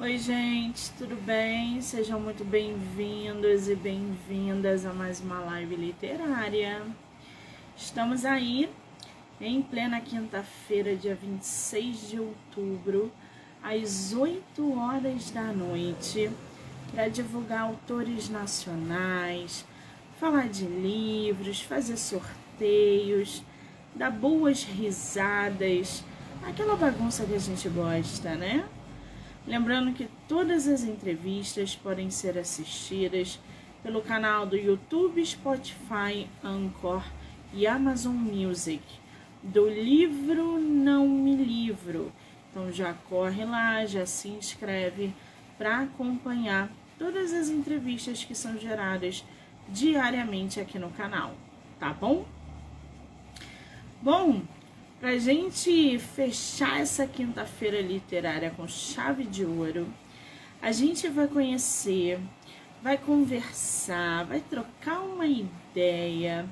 Oi, gente, tudo bem? Sejam muito bem-vindos e bem-vindas a mais uma live literária. Estamos aí em plena quinta-feira, dia 26 de outubro, às 8 horas da noite, para divulgar autores nacionais, falar de livros, fazer sorteios, dar boas risadas, aquela bagunça que a gente gosta, né? Lembrando que todas as entrevistas podem ser assistidas pelo canal do YouTube, Spotify, Anchor e Amazon Music do livro Não Me Livro. Então já corre lá, já se inscreve para acompanhar todas as entrevistas que são geradas diariamente aqui no canal, tá bom? Bom, para gente fechar essa quinta-feira literária com chave de ouro, a gente vai conhecer, vai conversar, vai trocar uma ideia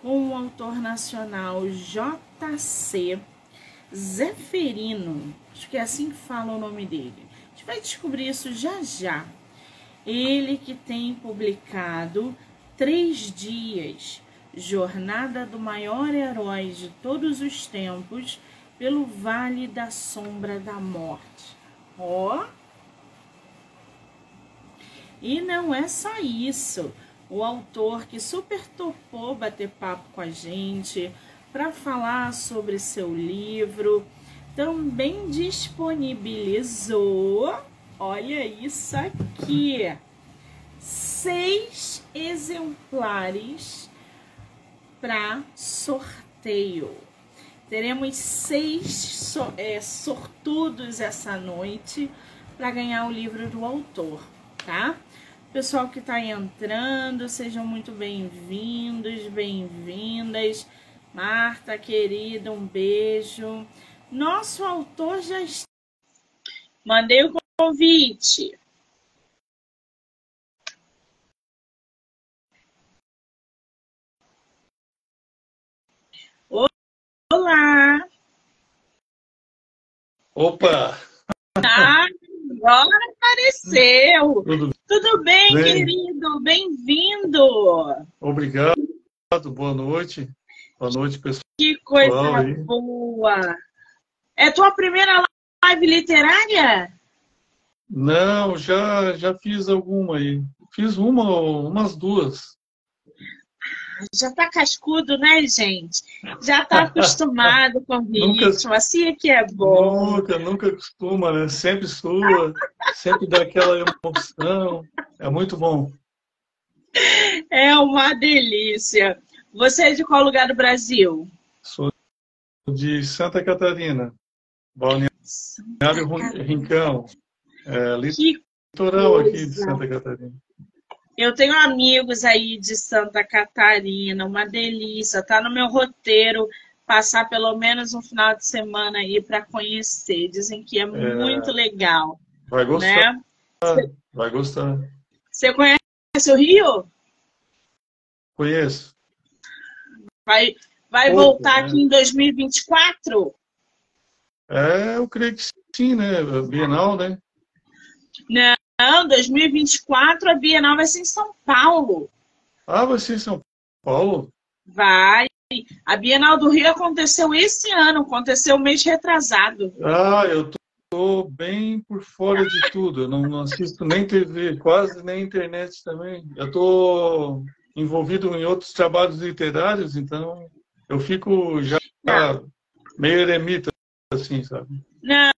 com o autor nacional JC Zeferino. Acho que é assim que fala o nome dele. A gente vai descobrir isso já já. Ele que tem publicado Três Dias jornada do maior herói de todos os tempos pelo vale da sombra da morte. Ó! Oh. E não é só isso. O autor que super topou bater papo com a gente para falar sobre seu livro também disponibilizou, olha isso aqui, seis exemplares para sorteio. Teremos seis so, é, sortudos essa noite para ganhar o livro do autor, tá? Pessoal que está entrando, sejam muito bem-vindos, bem-vindas. Marta, querida, um beijo. Nosso autor já está. Mandei o convite. Olá! Opa! Ah, agora apareceu! Tudo, Tudo bem, bem, querido? Bem-vindo! Obrigado, boa noite. Boa noite, pessoal. Que coisa aí. boa! É tua primeira live literária? Não, já, já fiz alguma aí. Fiz uma, umas duas já tá cascudo, né, gente? Já tá acostumado com o ritmo, assim é que é bom. Nunca, nunca acostuma, né? Sempre sua, sempre dá aquela emoção. É muito bom. É uma delícia. Você é de qual lugar do Brasil? Sou de Santa Catarina, Balneário Rincão. É, litoral aqui de Santa Catarina. Eu tenho amigos aí de Santa Catarina, uma delícia. Tá no meu roteiro passar pelo menos um final de semana aí para conhecer. Dizem que é, é, muito legal. Vai gostar. Né? Vai gostar. Você conhece o Rio? Conheço. Vai, vai Pouco, voltar né? aqui em 2024? É, eu creio que sim, né? Bienal, né? Não, não, 2024 a Bienal vai ser em São Paulo. Ah, vai ser em São Paulo? Vai. A Bienal do Rio aconteceu esse ano, aconteceu mês retrasado. Ah, eu tô bem por fora de tudo. Eu não assisto nem TV, quase nem internet também. Eu tô envolvido em outros trabalhos literários, então eu fico já não. meio eremita, assim, sabe? Não,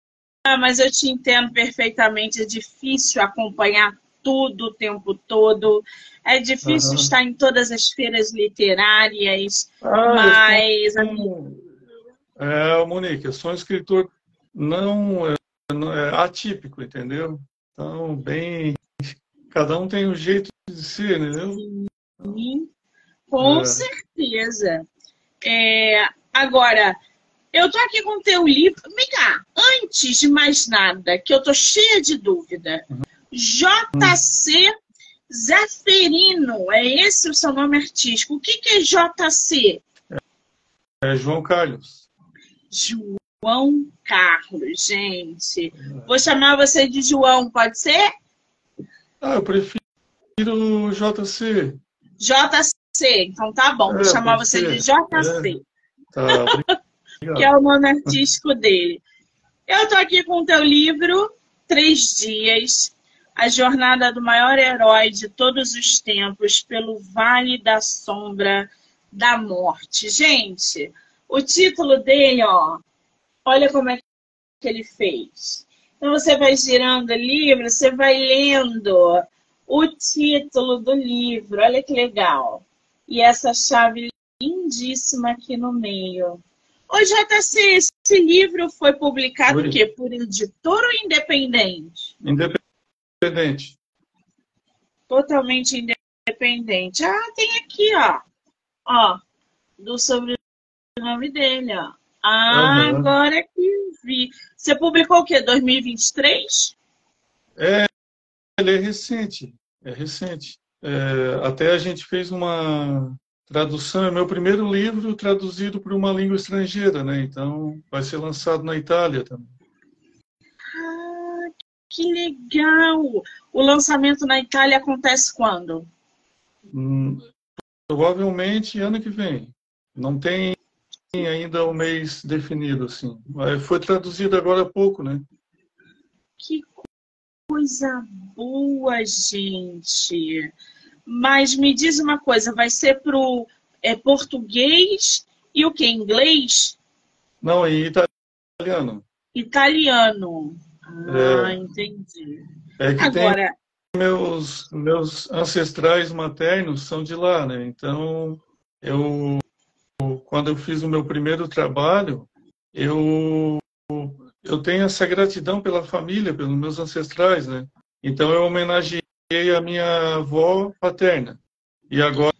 ah, mas eu te entendo perfeitamente. É difícil acompanhar tudo o tempo todo. É difícil uhum. estar em todas as feiras literárias, ah, mas. É, Monique, eu sou um escritor não, é, não é atípico, entendeu? Então, bem. Cada um tem um jeito de ser, entendeu? Sim, com é. certeza. É, agora, eu tô aqui com o teu livro. Vem cá, antes de mais nada, que eu tô cheia de dúvida. Uhum. JC Zeferino, é esse o seu nome artístico. O que, que é JC? É João Carlos. João Carlos, gente. Vou chamar você de João, pode ser? Ah, eu prefiro JC. JC, então tá bom. Vou é, chamar você ser. de JC. É. Tá, que é o nome artístico dele. Eu tô aqui com o teu livro, Três Dias, a jornada do maior herói de todos os tempos pelo Vale da Sombra da Morte. Gente, o título dele, ó, olha como é que ele fez. Então você vai girando o livro, você vai lendo o título do livro, olha que legal. E essa chave lindíssima aqui no meio. Ô, JC, esse livro foi publicado Oi. o quê? Por editor ou independente? Independente. Totalmente independente. Ah, tem aqui, ó. Ó, do sobrenome dele, ó. Ah, uhum. agora que vi. Você publicou o quê? 2023? É, ele é recente. É recente. É, até a gente fez uma tradução, é meu primeiro livro traduzido para uma língua estrangeira, né? Então vai ser lançado na Itália também. Ah, que legal! O lançamento na Itália acontece quando? Hum, provavelmente ano que vem. Não tem ainda o um mês definido, assim. Foi traduzido agora há pouco, né? Que coisa boa, gente! Mas me diz uma coisa, vai ser para o é, português e o que? Inglês? Não, em italiano. Italiano. Ah, é, entendi. É que Agora... tem meus, meus ancestrais maternos são de lá, né? Então, eu quando eu fiz o meu primeiro trabalho, eu eu tenho essa gratidão pela família, pelos meus ancestrais, né? Então eu homenageei a minha avó paterna. E agora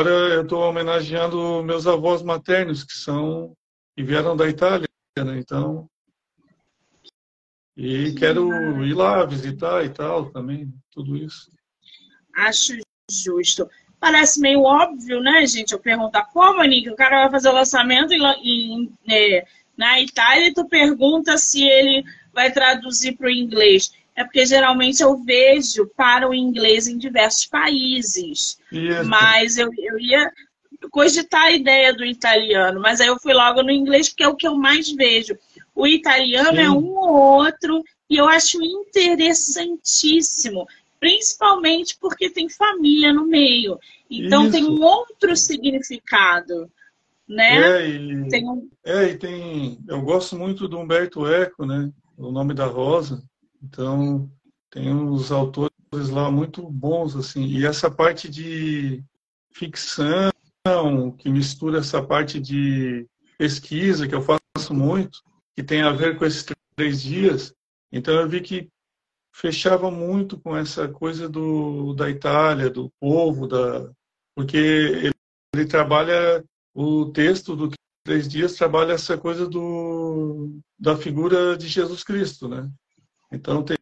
eu estou homenageando meus avós maternos, que são que vieram da Itália, né? Então, e quero ir lá visitar e tal também, tudo isso. Acho justo. Parece meio óbvio, né, gente? Eu perguntar como, Nick, o cara vai fazer o lançamento em, em, é, na Itália e tu pergunta se ele vai traduzir para o inglês. É porque geralmente eu vejo para o inglês em diversos países. Isso. Mas eu, eu ia cogitar a ideia do italiano, mas aí eu fui logo no inglês, porque é o que eu mais vejo. O italiano é Sim. é um ou outro, e eu acho interessantíssimo, principalmente porque tem família no meio. Então Isso. tem um outro significado. Né? É, e, tem um... é, e tem. Eu gosto muito do Humberto Eco, né? O nome da Rosa. Então, tem uns autores lá muito bons, assim. E essa parte de ficção, que mistura essa parte de pesquisa, que eu faço muito, que tem a ver com esses três dias. Então, eu vi que fechava muito com essa coisa do, da Itália, do povo, da, porque ele, ele trabalha o texto do Três Dias trabalha essa coisa do, da figura de Jesus Cristo, né? Então, tem,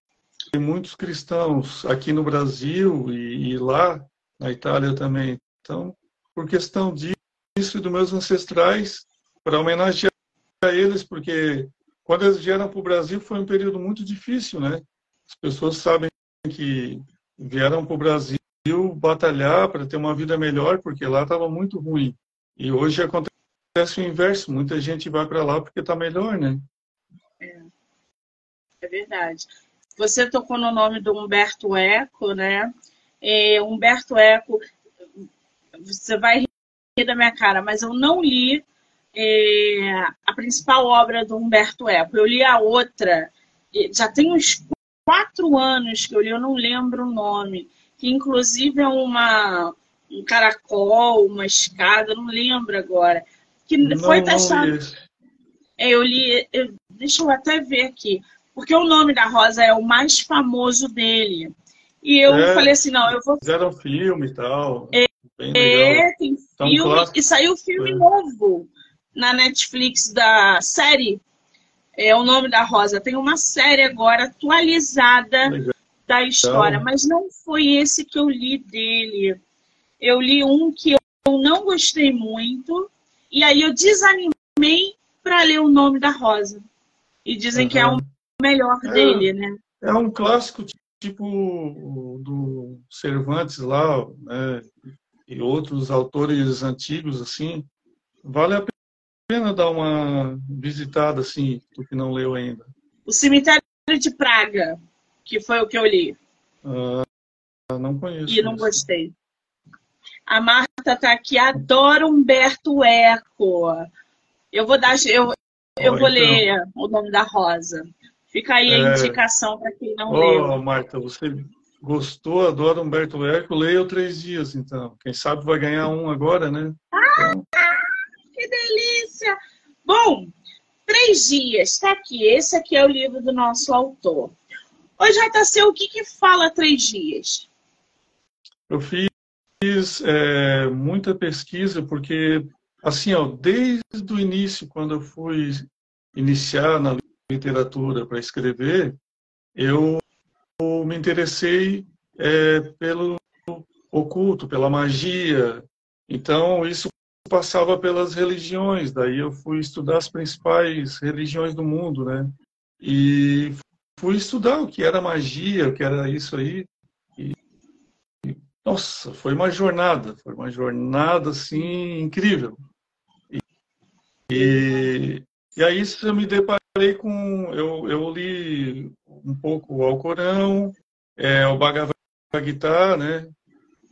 muitos cristãos aqui no Brasil e, e, lá na Itália também. Então, por questão disso e dos meus ancestrais, para homenagear eles, porque quando eles vieram para o Brasil foi um período muito difícil, né? As pessoas sabem que vieram para o Brasil batalhar para ter uma vida melhor, porque lá estava muito ruim. E hoje acontece o inverso, muita gente vai para lá porque está melhor, né? É. Verdade. Você tocou no nome do Humberto Eco, né? É, Humberto Eco, você vai rir da minha cara, mas eu não li é, a principal obra do Humberto Eco. Eu li a outra, já tem uns quatro anos que eu li, eu não lembro o nome, que inclusive é uma, um caracol, uma escada, não lembro agora, que não, foi taxado. É, eu li, eu, deixa eu até ver aqui porque o nome da Rosa é o mais famoso dele. E eu é, falei assim, não, eu vou... Fizeram filme e tal. É, é tem então, filme, e saiu filme é. novo na Netflix da série. É o nome da Rosa. Tem uma série agora atualizada Legal. da história, mas não foi esse que eu li dele. Eu li um que eu não gostei muito, e aí eu desanimei para ler o nome da Rosa. E dizem uhum. que é o melhor é, dele, né? É um clássico tipo do Cervantes lá, né? E outros autores antigos, assim. Vale a pena dar uma visitada, assim, tu que não leu ainda. O Cemitério de Praga, que foi o que eu li. Uh, não conheço. E não isso. gostei. A Marta tá aqui, adora Humberto Eco. Eu vou dar, eu, eu oh, vou então. ler o nome da Rosa. Fica aí a é... indicação para quem não oh, leu. Marta, você gostou, adora Humberto Eco, leia Três Dias, então. Quem sabe vai ganhar um agora, né? Ah, então... que delícia! Bom, Três Dias, está aqui. Esse aqui é o livro do nosso autor. Oi, JC, o que, que fala Três Dias? Eu fiz é, muita pesquisa, porque, assim, ó, desde o início, quando eu fui iniciar na literatura para escrever, eu me interessei é, pelo oculto, pela magia. Então, isso passava pelas religiões. Daí eu fui estudar as principais religiões do mundo, né? E fui estudar o que era magia, o que era isso aí. E, nossa, foi uma jornada, foi uma jornada assim incrível. E, e, e aí eu me deparei com, eu, eu li um pouco o Alcorão, é, o Bhagavad Gita, né?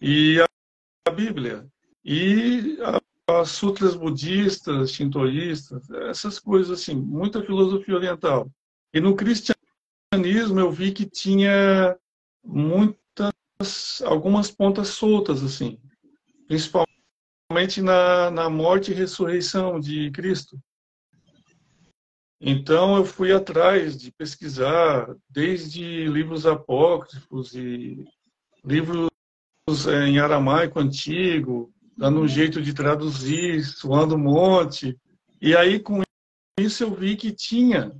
E a, Bíblia. E as sutras budistas, shintoístas, essas coisas assim, muita filosofia oriental. E no cristianismo eu vi que tinha muitas, algumas pontas soltas assim, principalmente na, na morte e ressurreição de Cristo. Então eu fui atrás de pesquisar desde livros apócrifos e livros é, em aramaico antigo, dando um jeito de traduzir, suando um monte. E aí, com isso, eu vi que tinha,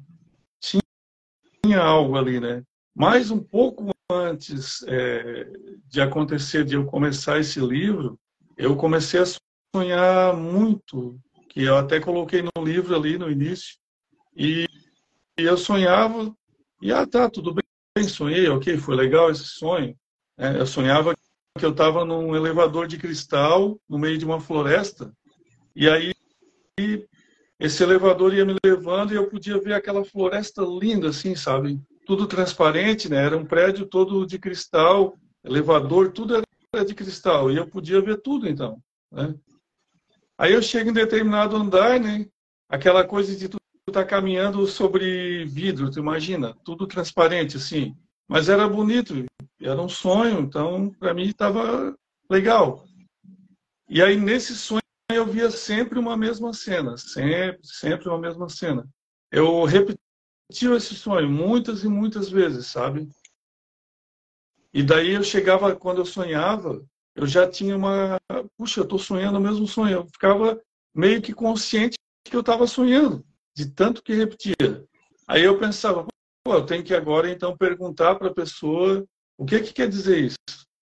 tinha algo ali, né? Mas um pouco antes é, de acontecer, de eu começar esse livro, eu comecei a sonhar muito, que eu até coloquei no livro ali no início, e, e eu sonhava, e ah, tá, tudo bem, sonhei, ok, foi legal esse sonho. É, eu sonhava que eu estava num elevador de cristal no meio de uma floresta e aí esse elevador ia me levando e eu podia ver aquela floresta linda assim, sabe? Tudo transparente, né? Era um prédio todo de cristal, elevador, tudo era de cristal e eu podia ver tudo então, né? Aí eu chego em determinado andar, né? Aquela coisa de tu estar tá caminhando sobre vidro, tu imagina, tudo transparente assim. Mas era bonito, era um sonho, então para mim estava legal. E aí nesse sonho eu via sempre uma mesma cena, sempre, sempre uma mesma cena. Eu repetia esse sonho muitas e muitas vezes, sabe? E daí eu chegava, quando eu sonhava, eu já tinha uma. Puxa, eu estou sonhando o mesmo sonho. Eu ficava meio que consciente que eu estava sonhando, de tanto que repetia. Aí eu pensava, pô, eu tenho que agora então perguntar para a pessoa o que, que quer dizer isso?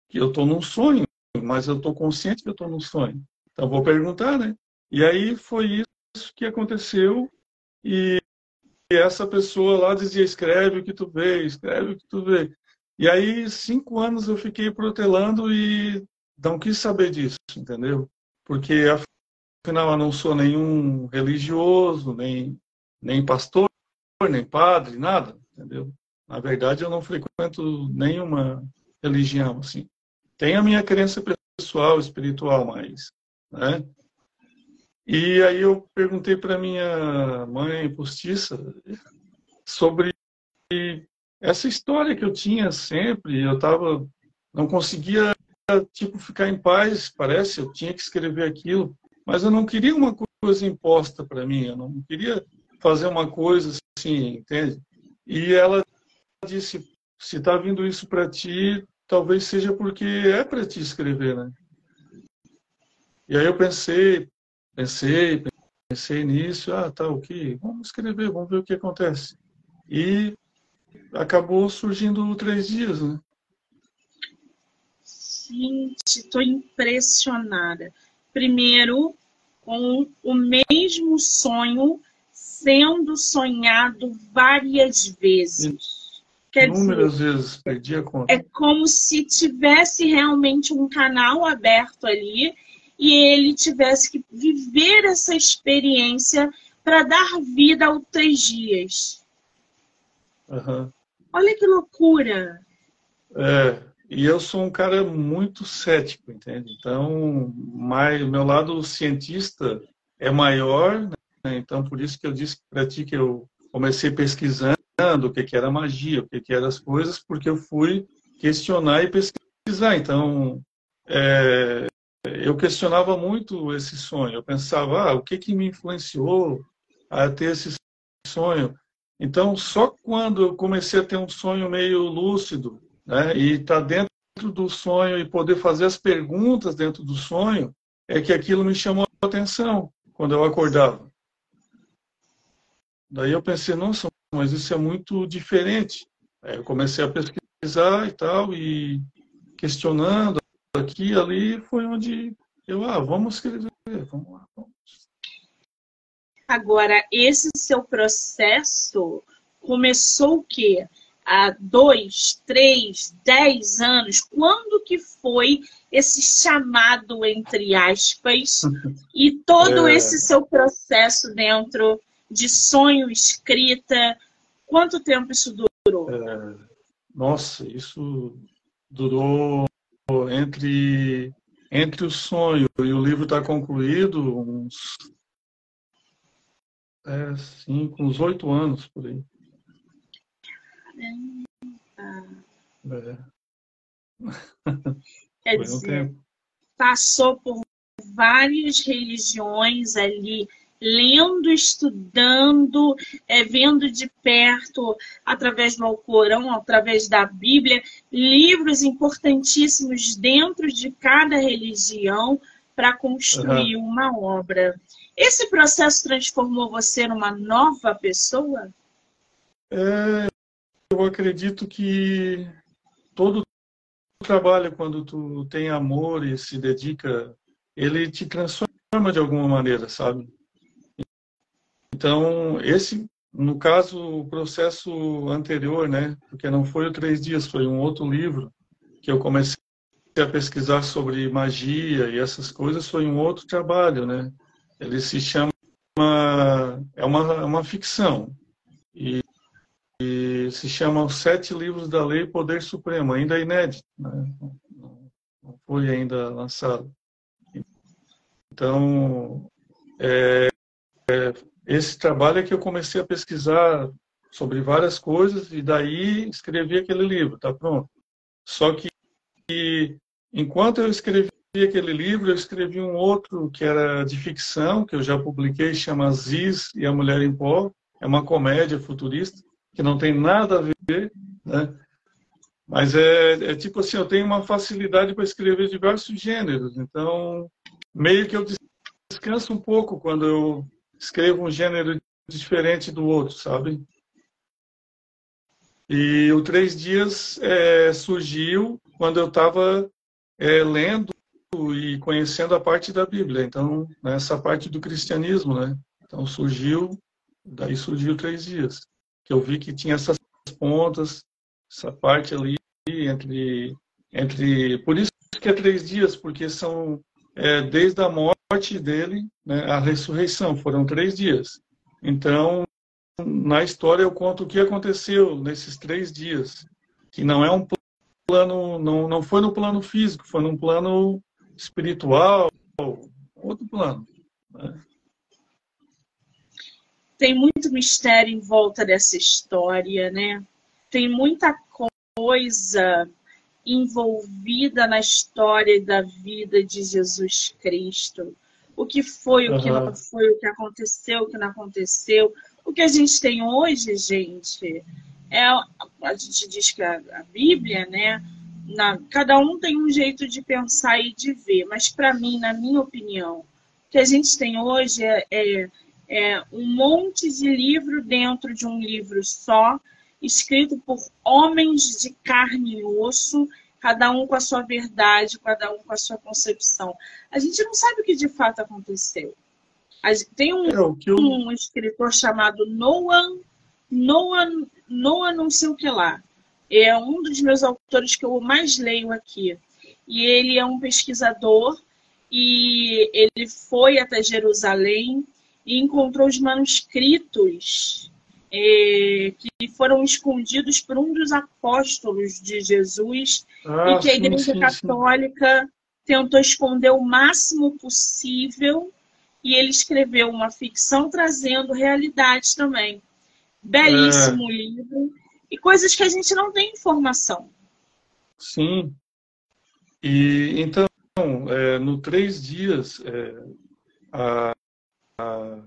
Que eu estou num sonho, mas eu estou consciente que eu estou num sonho. Então vou perguntar, né? E aí foi isso que aconteceu e essa pessoa lá dizia escreve o que tu vê, escreve o que tu vê. E aí cinco anos eu fiquei protelando e não quis saber disso, entendeu? Porque afinal eu não sou nenhum religioso, nem nem pastor, nem padre, nada, entendeu? Na verdade, eu não frequento nenhuma religião, assim. Tenho a minha crença pessoal, espiritual, mas, né? E aí eu perguntei para minha mãe postiça sobre essa história que eu tinha sempre. Eu tava, não conseguia tipo ficar em paz, parece. Eu tinha que escrever aquilo, mas eu não queria uma coisa imposta para mim. Eu não queria fazer uma coisa assim, entende? E ela disse, se está vindo isso para ti, talvez seja porque é para ti escrever, né? E aí eu pensei, pensei, pensei nisso, ah, tá, o que? Vamos escrever, vamos ver o que acontece. E acabou surgindo três dias, né? Gente, estou impressionada. Primeiro, com o mesmo sonho sendo sonhado várias vezes. Quer Inúmeras dizer, vezes, perdi a conta. É como se tivesse realmente um canal aberto ali e ele tivesse que viver essa experiência para dar vida aos três dias. Uhum. Olha que loucura! É, e eu sou um cara muito cético, entende? Então, mais, o meu lado cientista é maior, né? então por isso que eu disse para ti que eu comecei pesquisando o que, que era magia, o que, que eram as coisas, porque eu fui questionar e pesquisar. Então, é, eu questionava muito esse sonho. Eu pensava, ah, o que, que me influenciou a ter esse sonho? Então, só quando eu comecei a ter um sonho meio lúcido, né, e estar tá dentro do sonho e poder fazer as perguntas dentro do sonho, é que aquilo me chamou a atenção quando eu acordava. Daí eu pensei, nossa, mas isso é muito diferente. Aí eu comecei a pesquisar e tal, e questionando aqui e ali, foi onde eu, ah, vamos escrever, vamos lá. Vamos. Agora, esse seu processo começou o quê? Há dois, três, dez anos? Quando que foi esse chamado, entre aspas, e todo é... esse seu processo dentro de sonho, escrita? Quanto tempo isso durou? É... Nossa, isso durou entre entre o sonho e o livro estar tá concluído, uns é, cinco, uns oito anos por aí. É. Quer dizer, um passou por várias religiões ali, lendo, estudando, é, vendo de perto, através do Alcorão, através da Bíblia, livros importantíssimos dentro de cada religião para construir uhum. uma obra. Esse processo transformou você numa nova pessoa? É, eu acredito que todo trabalho, quando tu tem amor e se dedica, ele te transforma de alguma maneira, sabe? Então, esse, no caso, o processo anterior, né? Porque não foi o Três Dias, foi um outro livro que eu comecei a pesquisar sobre magia e essas coisas, foi um outro trabalho, né? Ele se chama é uma, é uma ficção e, e, se chama Os Sete Livros da Lei Poder Supremo, ainda inédito, né? não, foi ainda lançado. Então, é, é, esse trabalho é que eu comecei a pesquisar sobre várias coisas e daí escrevi aquele livro, tá pronto. Só que enquanto eu escrevi aquele livro, eu escrevi um outro que era de ficção, que eu já publiquei, chama Ziz e a Mulher em Pó. É uma comédia futurista, que não tem nada a ver, né? Mas é, é tipo assim, eu tenho uma facilidade para escrever diversos gêneros, então meio que eu descanso um pouco quando eu escrevo um gênero diferente do outro, sabe? E o Três Dias é, surgiu quando eu estava é, lendo e conhecendo a parte da Bíblia. Então, nessa parte do cristianismo, né? Então surgiu, daí surgiu três dias, que eu vi que tinha essas pontas, essa parte ali entre, entre, por isso que é três dias, porque são é, desde a morte dele, né, a ressurreição, foram três dias. Então, na história eu conto o que aconteceu nesses três dias, que não é um plano, não, não foi no plano físico, foi num plano espiritual, outro plano. Né? Tem muito mistério em volta dessa história, né? Tem muita coisa envolvida na história da vida de Jesus Cristo. O que foi, o que uhum. não foi, o que aconteceu, o que não aconteceu. O que a gente tem hoje, gente, é a gente diz que a, a Bíblia, né? na, cada um tem um jeito de pensar e de ver, mas para mim, na minha opinião, o que a gente tem hoje é, é, é um monte de livro dentro de um livro só, escrito por homens de carne e osso, cada um com a sua verdade, cada um com a sua concepção. A gente não sabe o que de fato aconteceu. Tem um, é, eu... um escritor chamado Noah, Noah, Noah não sei o que lá. É um dos meus autores que eu mais leio aqui. E ele é um pesquisador e ele foi até Jerusalém e encontrou os manuscritos é, que foram escondidos por um dos apóstolos de Jesus ah, e que a Igreja sim, Católica sim. tentou esconder o máximo possível e ele escreveu uma ficção trazendo realidades também. Belíssimo é. livro e coisas que a gente não tem informação. Sim. E então, é, no três dias, é, a, a,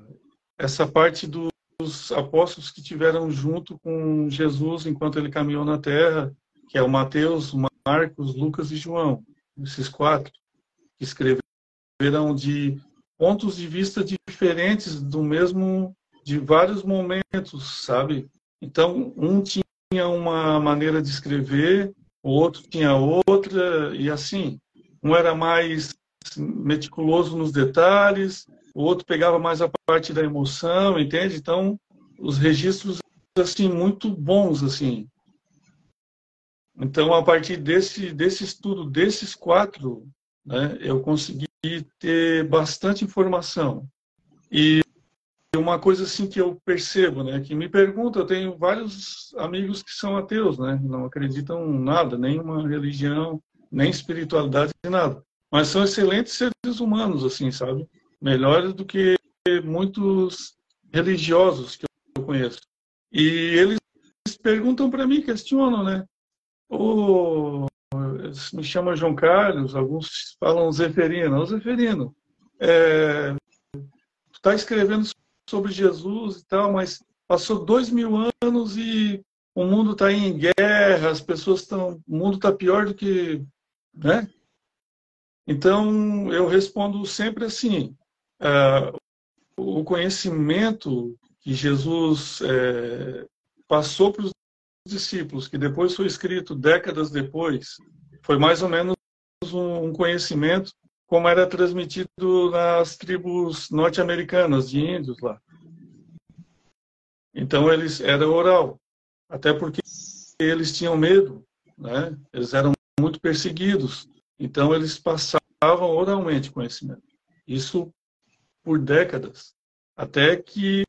essa parte dos apóstolos que tiveram junto com Jesus enquanto ele caminhou na terra, que é o Mateus, Marcos, Lucas e João, esses quatro, que escreveram de pontos de vista diferentes do mesmo, de vários momentos, sabe? Então, um tinha uma maneira de escrever, o outro tinha outra, e assim. Um era mais meticuloso nos detalhes, o outro pegava mais a parte da emoção, entende? Então, os registros assim muito bons assim. Então, a partir desse desse estudo desses quatro, né, eu consegui ter bastante informação. E uma coisa assim que eu percebo, né, que me pergunta, eu tenho vários amigos que são ateus, né, não acreditam nada, nenhuma religião, nem espiritualidade, nada. Mas são excelentes seres humanos, assim, sabe? Melhores do que muitos religiosos que eu conheço. E eles perguntam para mim, questionam, né? O, me chama João Carlos, alguns falam Zeferino. Ô Zeferino, é, está escrevendo sobre Jesus e tal, mas passou dois mil anos e o mundo está em guerra, as pessoas estão. O mundo está pior do que né? Então, eu respondo sempre assim: uh, o conhecimento que Jesus é, passou para os discípulos, que depois foi escrito décadas depois, foi mais ou menos um conhecimento como era transmitido nas tribos norte-americanas de índios lá. Então eles era oral, até porque eles tinham medo, né? Eles eram muito perseguidos. Então, eles passavam oralmente conhecimento. Isso por décadas. Até que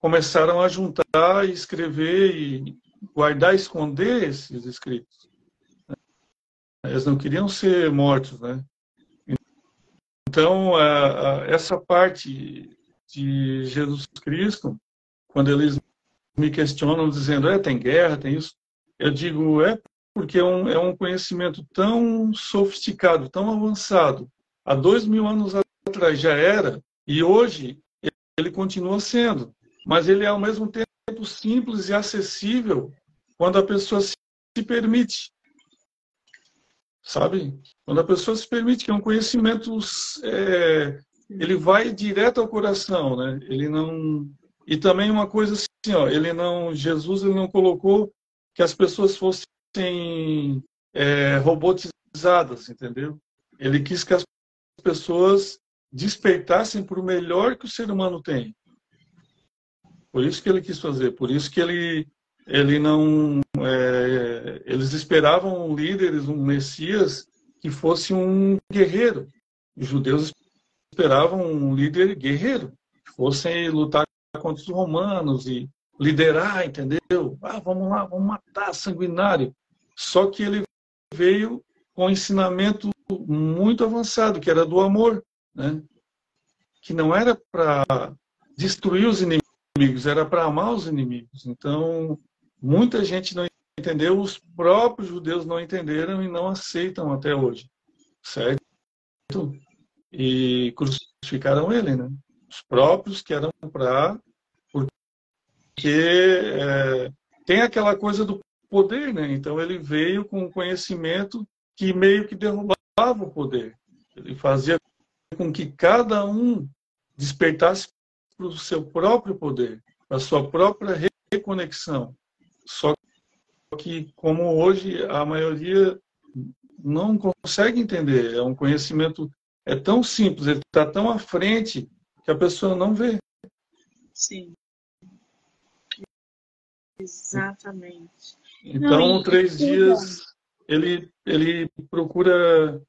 começaram a juntar escrever e guardar esconder esses escritos. Eles não queriam ser mortos, né? Então, essa parte de Jesus Cristo, quando eles me questionam dizendo, é, tem guerra, tem isso, eu digo, é porque é um, é um conhecimento tão sofisticado, tão avançado. Há dois mil anos atrás já era, e hoje ele continua sendo. Mas ele é ao mesmo tempo simples e acessível quando a pessoa se permite. Sabe? Quando a pessoa se permite, que é um conhecimento, é, ele vai direto ao coração, né? Ele não. E também uma coisa assim, ó, ele não. Jesus ele não colocou que as pessoas fossem é, robotizadas, entendeu? Ele quis que as pessoas despertassem para o melhor que o ser humano tem. Por isso que ele quis fazer, por isso que ele ele não é, eles esperavam líderes, um messias que fosse um guerreiro. Os judeus esperavam um líder guerreiro, que fosse lutar contra os romanos e liderar, entendeu? Ah, vamos lá, vamos matar sanguinário. Só que ele veio com um ensinamento muito avançado, que era do amor, né? que não era para destruir os inimigos, era para amar os inimigos. Então, muita gente não entendeu, os próprios judeus não entenderam e não aceitam até hoje, certo? E crucificaram ele, né? Os próprios que eram para porque é, tem aquela coisa do poder, né? Então ele veio com um conhecimento que meio que derrubava o poder. Ele fazia com que cada um despertasse para o seu próprio poder, para a sua própria reconexão. Só que, como hoje a maioria não consegue entender, é um conhecimento é tão simples, ele está tão à frente que a pessoa não vê. Sim. Exatamente. Então, não, três dias, ele, ele procura,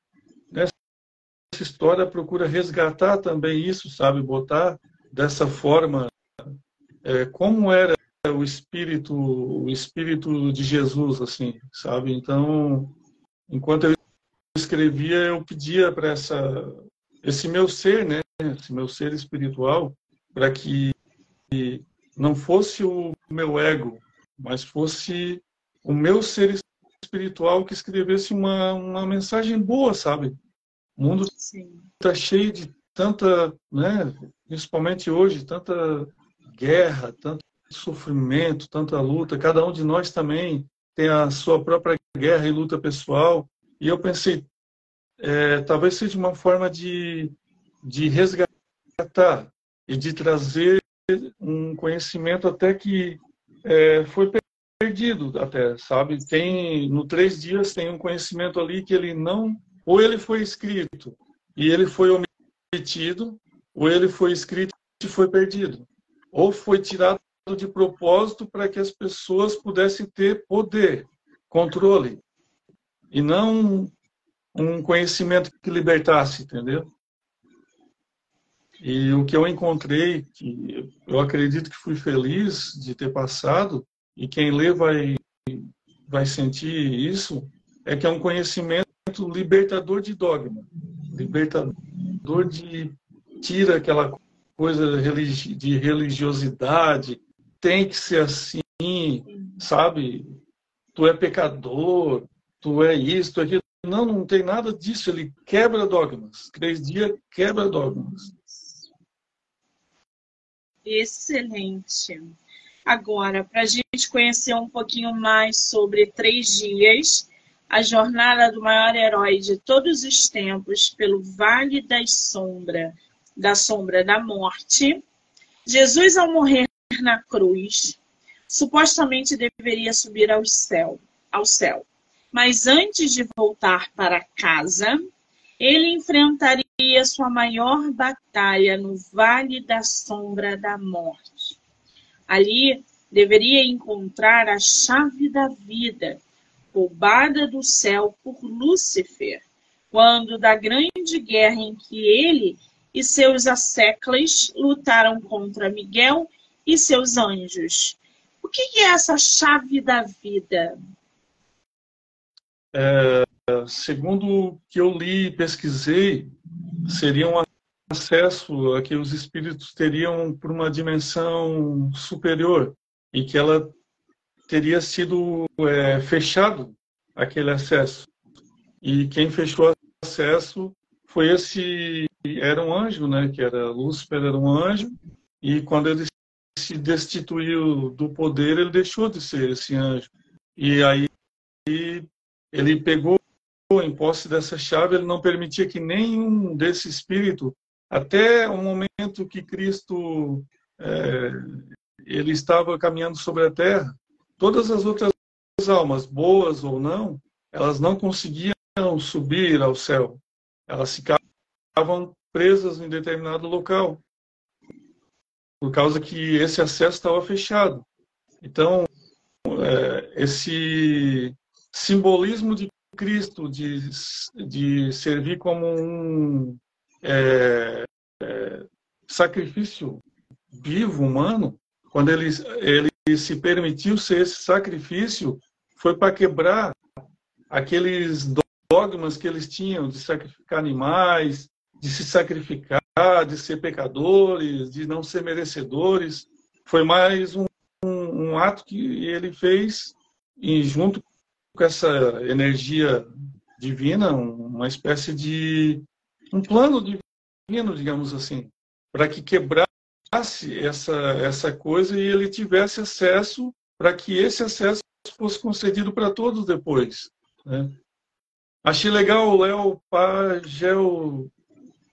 história, procura resgatar também isso, sabe? Botar dessa forma é, como era o espírito, o espírito de Jesus, assim, sabe? Então, enquanto eu escrevia, eu pedia para essa esse meu ser, né, esse meu ser espiritual, para que não fosse o meu ego, mas fosse o meu ser espiritual que escrevesse uma, uma mensagem boa, sabe? O mundo está cheio de tanta, né, principalmente hoje, tanta guerra, tanto sofrimento, tanta luta. Cada um de nós também tem a sua própria guerra e luta pessoal. E eu pensei, é, talvez seja uma forma de, de resgatar e de trazer um conhecimento até que é, foi perdido até, sabe? Tem no três dias tem um conhecimento ali que ele não ou ele foi escrito e ele foi omitido, ou ele foi escrito e foi perdido, ou foi tirado de propósito para que as pessoas pudessem ter poder, controle, e não um conhecimento que libertasse, entendeu? E o que eu encontrei, que eu acredito que fui feliz de ter passado, e quem lê vai, vai sentir isso, é que é um conhecimento libertador de dogma, libertador de tira aquela coisa de religiosidade, tem que ser assim, sabe? Tu é pecador, tu é isso, tu é aquilo. Não, não tem nada disso. Ele quebra dogmas. Três dias quebra dogmas. Excelente. Agora, para a gente conhecer um pouquinho mais sobre três dias, a jornada do maior herói de todos os tempos pelo Vale das Sombras, da Sombra da Morte, Jesus, ao morrer na cruz, supostamente deveria subir ao céu, ao céu. Mas antes de voltar para casa, ele enfrentaria sua maior batalha no Vale da Sombra da Morte. Ali deveria encontrar a chave da vida, roubada do céu por Lúcifer, quando da grande guerra em que ele e seus asseclas lutaram contra Miguel e seus anjos. O que é essa chave da vida? É, segundo o que eu li e pesquisei, seria um acesso a que os espíritos teriam por uma dimensão superior e que ela teria sido é, fechado aquele acesso. E quem fechou o acesso foi esse era um anjo, né? Que era Lúcifer, era um anjo. E quando ele se destituiu do poder, ele deixou de ser esse anjo. E aí ele pegou em posse dessa chave, ele não permitia que nenhum desse espírito, até o momento que Cristo é, ele estava caminhando sobre a terra, todas as outras almas, boas ou não, elas não conseguiam subir ao céu. Elas ficavam presas em determinado local por causa que esse acesso estava fechado. Então, é, esse simbolismo de Cristo, de, de servir como um é, é, sacrifício vivo, humano, quando ele, ele se permitiu ser esse sacrifício, foi para quebrar aqueles dogmas que eles tinham de sacrificar animais, de se sacrificar, de ser pecadores, de não ser merecedores. Foi mais um, um, um ato que ele fez e junto com essa energia divina, uma espécie de um plano divino, digamos assim, para que quebrasse essa essa coisa e ele tivesse acesso para que esse acesso fosse concedido para todos depois. Né? Achei legal o Léo Pagel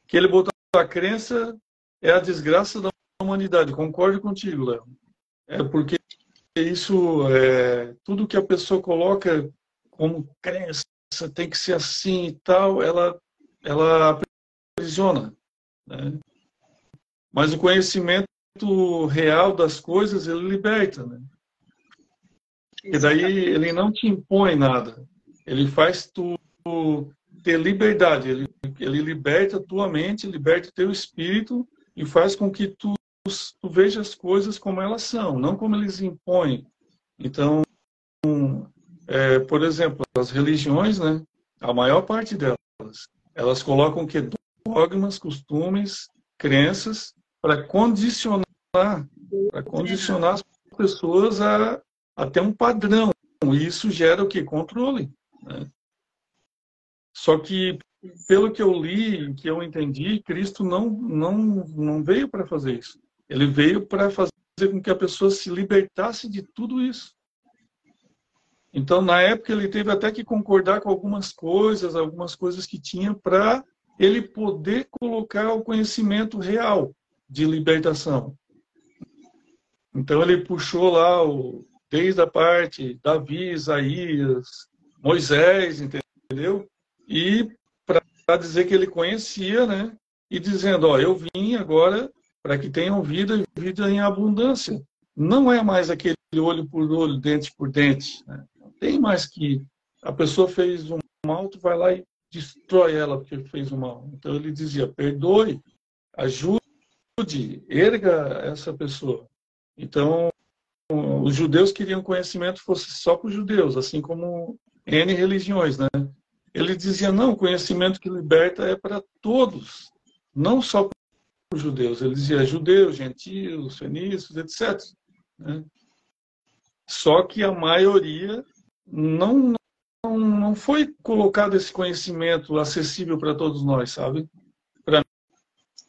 que ele botou a crença é a desgraça da humanidade. Concordo contigo, Léo. É porque isso é tudo que a pessoa coloca como crença tem que ser assim e tal, ela ela aprisiona, né? Mas o conhecimento real das coisas ele liberta, né? E daí ele não te impõe nada. Ele faz tu ter liberdade. Ele, ele liberta a tua mente, liberta teu espírito e faz com que tu, tu veja as coisas como elas são, não como eles impõem. Então, é, por exemplo, as religiões, né? A maior parte delas, elas colocam que dogmas, costumes, crenças para condicionar, para condicionar as pessoas a, a ter um padrão. E isso gera o que? Controle. Né? Só que, pelo que eu li, que eu entendi, Cristo não, não, não veio para fazer isso. Ele veio para fazer com que a pessoa se libertasse de tudo isso. Então, na época, ele teve até que concordar com algumas coisas, algumas coisas que tinha, para ele poder colocar o conhecimento real de libertação. Então, ele puxou lá, o, desde a parte Davi, Isaías, Moisés, entendeu? E para dizer que ele conhecia, né? E dizendo, ó, eu vim agora para que tenham vida e vida em abundância. Não é mais aquele olho por olho, dente por dente. Né? Não tem mais que a pessoa fez um mal, tu vai lá e destrói ela porque fez o um mal. Então ele dizia, perdoe, ajude, erga essa pessoa. Então os judeus queriam conhecimento fosse só para os judeus, assim como N religiões, né? Ele dizia, não, conhecimento que liberta é para todos, não só para os judeus. Ele dizia judeus, gentios, fenícios, etc. Né? Só que a maioria não, não, não foi colocado esse conhecimento acessível para todos nós, sabe?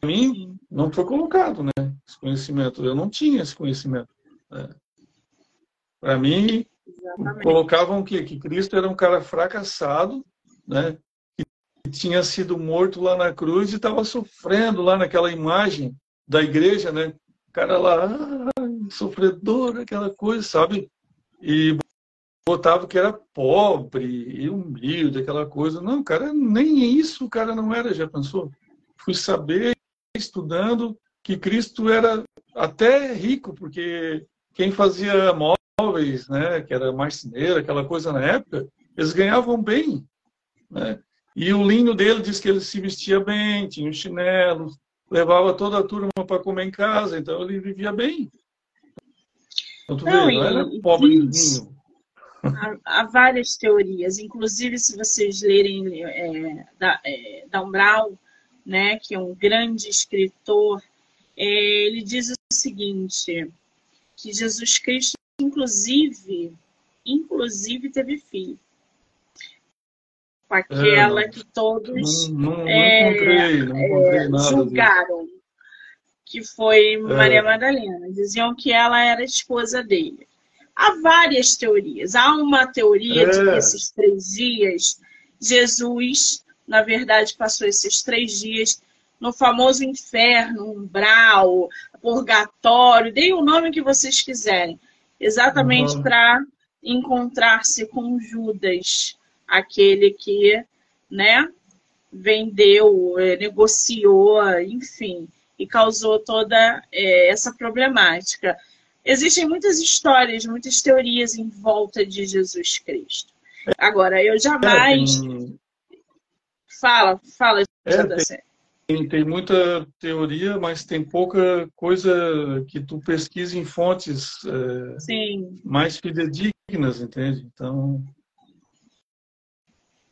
Para mim, não foi colocado, né? Esse conhecimento. Eu não tinha esse conhecimento. Né? Para mim, Exatamente. colocavam que, que Cristo era um cara fracassado, né? Que tinha sido morto lá na cruz e estava sofrendo lá naquela imagem da igreja, né? O cara lá, ah, sofredor, aquela coisa, sabe? E botava que era pobre e humilde, aquela coisa. Não, cara, nem isso o cara não era, já pensou? Fui saber, estudando, que Cristo era até rico, porque quem fazia móveis, né, que era marceneiro, aquela coisa na época, eles ganhavam bem. Né? E o linho dele diz que ele se vestia bem, tinha um chinelo, levava toda a turma para comer em casa, então ele vivia bem. Então, tu não, vê, não era pobrezinho. Há, há, várias teorias, inclusive se vocês lerem é, da, é, Dan Brown, né, que é um grande escritor, é, ele diz o seguinte, que Jesus Cristo, inclusive, inclusive teve filho com aquela é, que todos não, não, é, encontrei, não encontrei é, julgaram, disso. que foi Maria. Madalena. Diziam que ela era esposa dele. Há várias teorias. Há uma teoria de que esses três dias, Jesus, na verdade, passou esses três dias no famoso inferno, umbral, purgatório, deem o nome que vocês quiserem, exatamente uhum. para encontrar-se com Judas aquele que, né, vendeu, é, negociou, enfim, e causou toda é, essa problemática. Existem muitas histórias, muitas teorias em volta de Jesus Cristo. Agora, eu jamais. Fala, fala, é, tem, tem, muita teoria, mas tem pouca coisa que tu pesquisa em fontes é, mais fidedignas, entende? Então.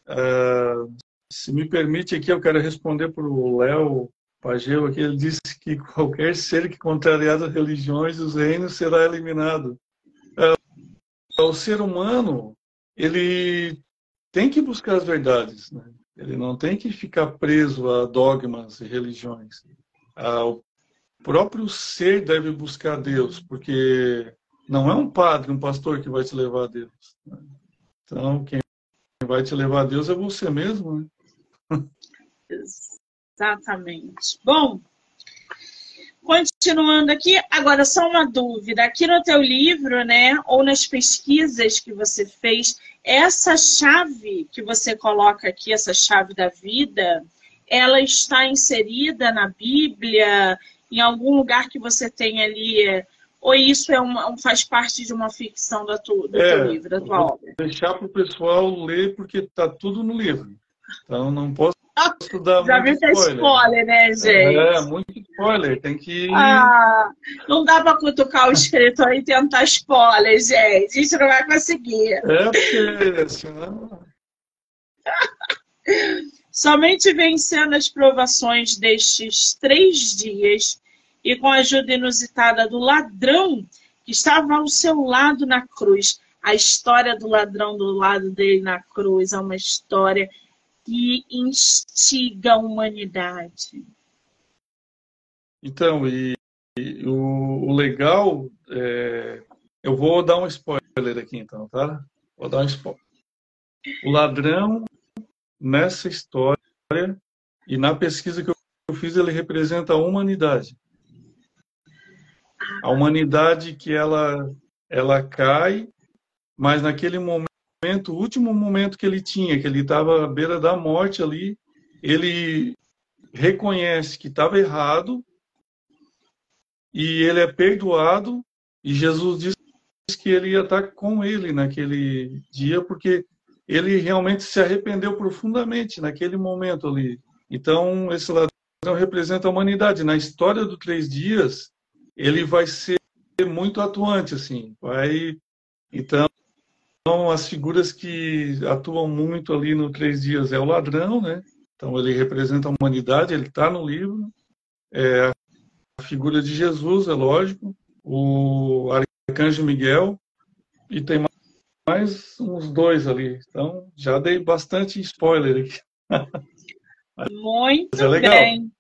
Uh, se me permite aqui, eu quero responder para o Léo Pageu, aqui ele disse que qualquer ser que contrariar as religiões, os reinos, será eliminado. Uh, o ser humano, ele tem que buscar as verdades, né? Ele não tem que ficar preso a dogmas e religiões. Uh, o próprio ser deve buscar Deus, porque não é um padre, um pastor que vai te levar a Deus. Então, quem vai te levar a Deus é você mesmo, né? Exatamente. Bom, continuando aqui, agora só uma dúvida. Aqui no teu livro, né, ou nas pesquisas que você fez, essa chave que você coloca aqui, essa chave da vida, ela está inserida na Bíblia? em algum lugar que você tem ali, ou isso é uma, faz parte de uma ficção do, tu, do é, teu livro, da tua obra? Deixar para o pessoal ler, porque está tudo no livro. Então não posso dar Já viu que é spoiler, né, gente? É, muito spoiler. Tem que. Ah, não dá para cutucar o escritor e tentar spoiler, gente. A gente não vai conseguir. É, porque senão. Somente vencendo as provações destes três dias e com a ajuda inusitada do ladrão que estava ao seu lado na cruz. A história do ladrão do lado dele na cruz é uma história que instiga a humanidade. Então, e, e o, o, legal, é, eu vou dar um spoiler aqui então, tá? Vou dar um spoiler. O ladrão, nessa história, e na pesquisa que eu fiz, ele representa a humanidade. A humanidade que ela, ela cai, mas naquele momento momento, o último momento que ele tinha, que ele estava à beira da morte ali, ele reconhece que estava errado e ele é perdoado e Jesus diz que ele ia estar com ele naquele dia porque ele realmente se arrependeu profundamente naquele momento ali. Então, esse ladrão representa a humanidade. Na história do Três Dias, ele vai ser muito atuante, assim. Vai, então, então, as figuras que atuam muito ali no Três Dias é o ladrão, né? Então, ele representa a humanidade, ele está no livro. É a figura de Jesus, é lógico. O Arcanjo Miguel. E tem mais uns dois ali. Então, já dei bastante spoiler aqui. Muito é bem.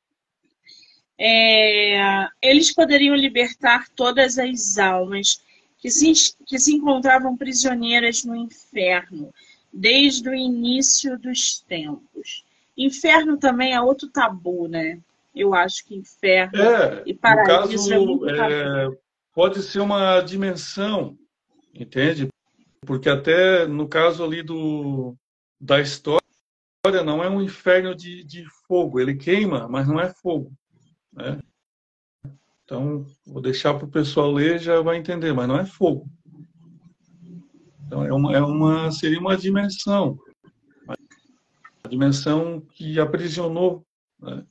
É, eles poderiam libertar todas as almas que se, que se encontravam prisioneiras no inferno, desde o início dos tempos. Inferno também é outro tabu, né? Eu acho que inferno é, e paraíso caso, é muito tabu. É, pode ser uma dimensão, entende? Porque até no caso ali do, da história, não é um inferno de, de fogo. Ele queima, mas não é fogo. Né? Então, vou deixar para o pessoal ler, já vai entender, mas não é fogo. Então, é uma, é uma, seria uma dimensão. Uma dimensão que aprisionou, né?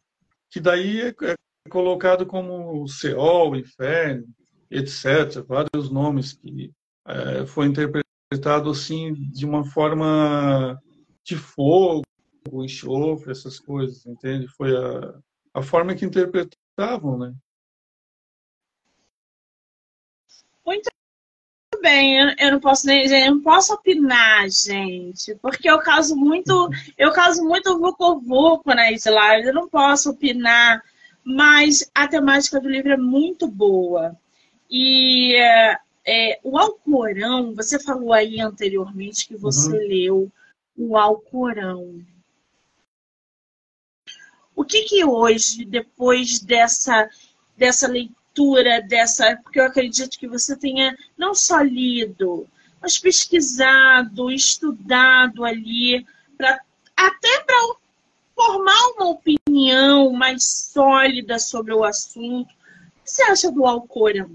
que daí é, é colocado como Seol, Inferno, etc. Vários nomes que é, foi interpretado assim de uma forma de fogo, enxofre, essas coisas, entende? Foi a, a forma que interpretavam, né? Muito bem, eu não posso nem, eu não posso opinar, gente, porque eu caso muito, eu caso muito vucu vucu nas lives, eu não posso opinar, mas a temática do livro é muito boa. E é, o Alcorão, você falou aí anteriormente que você uhum. leu o Alcorão. O que que hoje, depois dessa, dessa leitura, leitura dessa, porque eu acredito que você tenha não só lido, mas pesquisado, estudado ali, pra, até para formar uma opinião mais sólida sobre o assunto. O que você acha do Alcorão?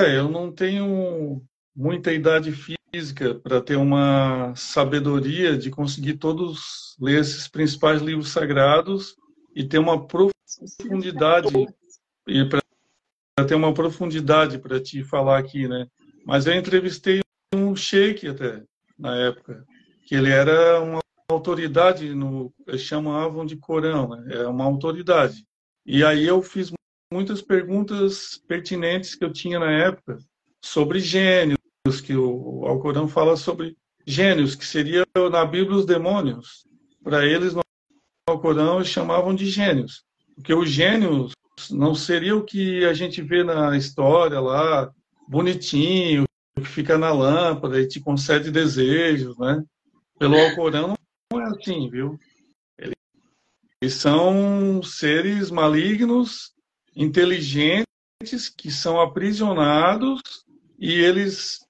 É, eu não tenho muita idade física para ter uma sabedoria de conseguir todos ler esses principais livros sagrados e ter uma profundidade e para ter uma profundidade para te falar aqui, né? Mas eu entrevistei um sheik até na época, que ele era uma autoridade no chamavam de Corão, né? é uma autoridade. E aí eu fiz muitas perguntas pertinentes que eu tinha na época sobre gênios, que o Alcorão fala sobre gênios, que seria na Bíblia os demônios. Para eles no Alcorão eles chamavam de gênios, porque os gênios não seria o que a gente vê na história lá, bonitinho, que fica na lâmpada e te concede desejos, né? Pelo Alcorão não é assim, viu? Eles são seres malignos, inteligentes, que são aprisionados e eles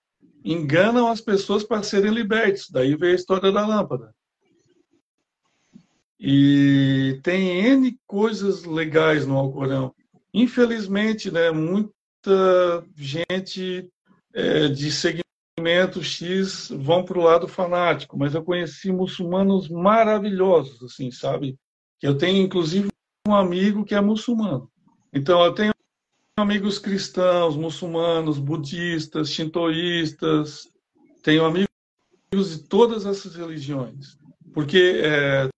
enganam as pessoas para serem libertos. Daí veio a história da lâmpada. E tem N coisas legais no Alcorão. infelizmente, né, muita gente é, de segmento X vão para o lado fanático, mas eu conheci muçulmanos maravilhosos, assim, sabe? Eu tenho, inclusive, um amigo que é muçulmano. Então, eu tenho amigos cristãos, muçulmanos, budistas, shintoístas, tenho amigos de todas essas religiões, porque é,